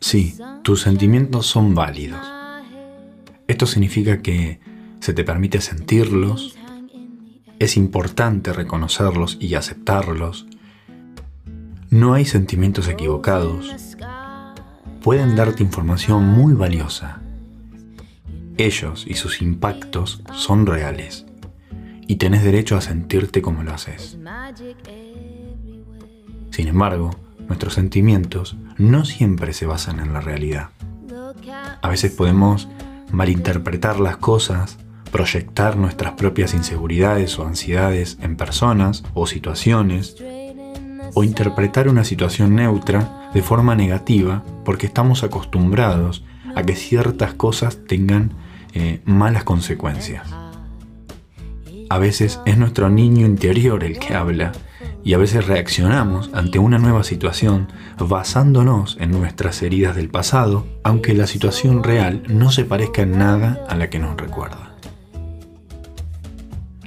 Sí, tus sentimientos son válidos. Esto significa que se te permite sentirlos, es importante reconocerlos y aceptarlos. No hay sentimientos equivocados. Pueden darte información muy valiosa. Ellos y sus impactos son reales. Y tenés derecho a sentirte como lo haces. Sin embargo, nuestros sentimientos no siempre se basan en la realidad. A veces podemos malinterpretar las cosas proyectar nuestras propias inseguridades o ansiedades en personas o situaciones, o interpretar una situación neutra de forma negativa porque estamos acostumbrados a que ciertas cosas tengan eh, malas consecuencias. A veces es nuestro niño interior el que habla y a veces reaccionamos ante una nueva situación basándonos en nuestras heridas del pasado, aunque la situación real no se parezca en nada a la que nos recuerda.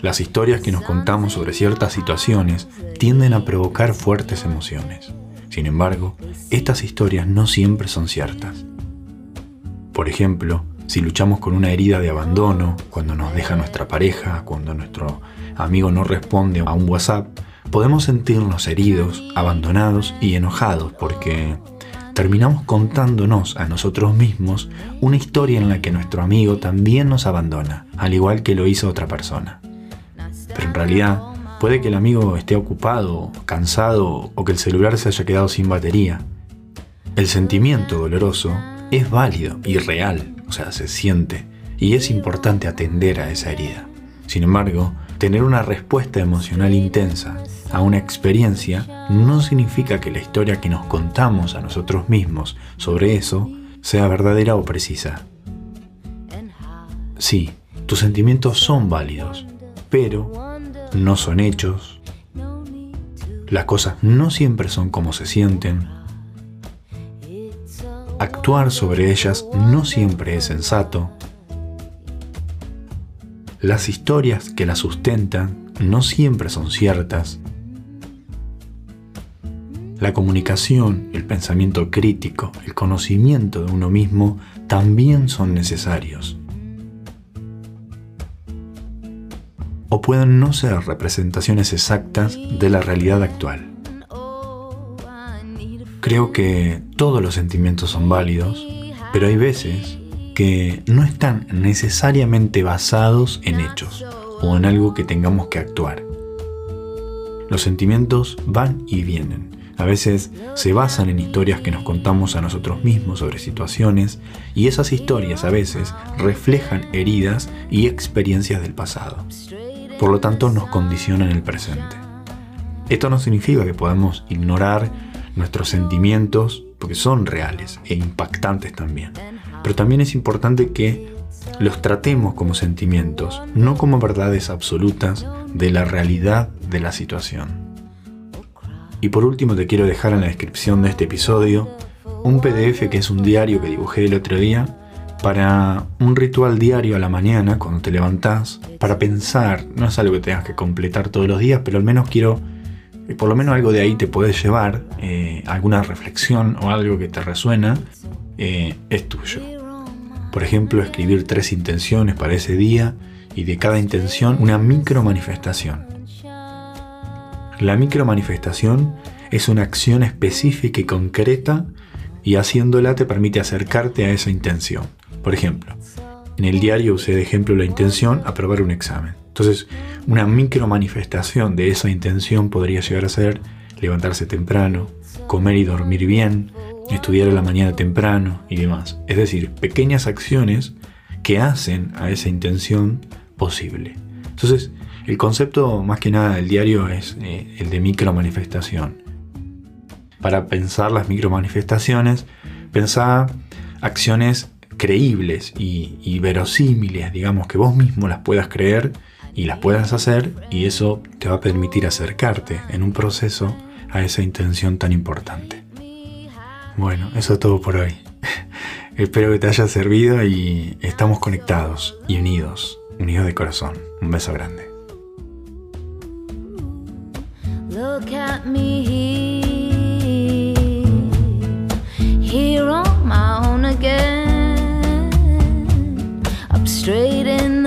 Las historias que nos contamos sobre ciertas situaciones tienden a provocar fuertes emociones. Sin embargo, estas historias no siempre son ciertas. Por ejemplo, si luchamos con una herida de abandono, cuando nos deja nuestra pareja, cuando nuestro amigo no responde a un WhatsApp, podemos sentirnos heridos, abandonados y enojados porque terminamos contándonos a nosotros mismos una historia en la que nuestro amigo también nos abandona, al igual que lo hizo otra persona. Pero en realidad puede que el amigo esté ocupado, cansado o que el celular se haya quedado sin batería. El sentimiento doloroso es válido y real, o sea, se siente, y es importante atender a esa herida. Sin embargo, tener una respuesta emocional intensa a una experiencia no significa que la historia que nos contamos a nosotros mismos sobre eso sea verdadera o precisa. Sí, tus sentimientos son válidos, pero no son hechos. Las cosas no siempre son como se sienten. Actuar sobre ellas no siempre es sensato. Las historias que las sustentan no siempre son ciertas. La comunicación, el pensamiento crítico, el conocimiento de uno mismo también son necesarios. o pueden no ser representaciones exactas de la realidad actual. Creo que todos los sentimientos son válidos, pero hay veces que no están necesariamente basados en hechos o en algo que tengamos que actuar. Los sentimientos van y vienen. A veces se basan en historias que nos contamos a nosotros mismos sobre situaciones y esas historias a veces reflejan heridas y experiencias del pasado por lo tanto nos condiciona en el presente. Esto no significa que podamos ignorar nuestros sentimientos, porque son reales e impactantes también. Pero también es importante que los tratemos como sentimientos, no como verdades absolutas de la realidad de la situación. Y por último te quiero dejar en la descripción de este episodio un PDF que es un diario que dibujé el otro día para un ritual diario a la mañana cuando te levantás, para pensar, no es algo que tengas que completar todos los días, pero al menos quiero, que por lo menos algo de ahí te puedes llevar, eh, alguna reflexión o algo que te resuena, eh, es tuyo. Por ejemplo, escribir tres intenciones para ese día y de cada intención una micro manifestación. La micro manifestación es una acción específica y concreta y haciéndola te permite acercarte a esa intención. Por ejemplo, en el diario usé de ejemplo la intención aprobar un examen. Entonces, una micro manifestación de esa intención podría llegar a ser levantarse temprano, comer y dormir bien, estudiar a la mañana temprano y demás. Es decir, pequeñas acciones que hacen a esa intención posible. Entonces, el concepto más que nada del diario es eh, el de micro manifestación. Para pensar las micro manifestaciones, pensar acciones creíbles y, verosímiles, digamos, que vos mismo las puedas creer y las puedas hacer y eso te va a permitir acercarte en un proceso a esa intención tan importante. Bueno, eso es todo por hoy. Espero que te haya servido y estamos conectados y unidos, unidos de corazón. Un beso grande.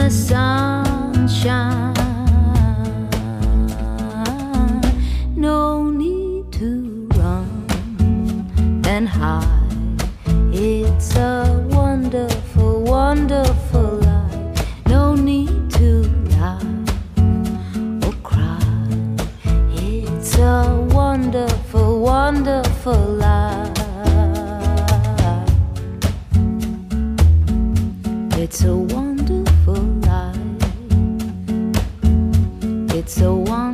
the sunshine. No need to run and hide. It's a wonderful, wonderful life. No need to laugh or cry. It's a wonderful, wonderful life. one.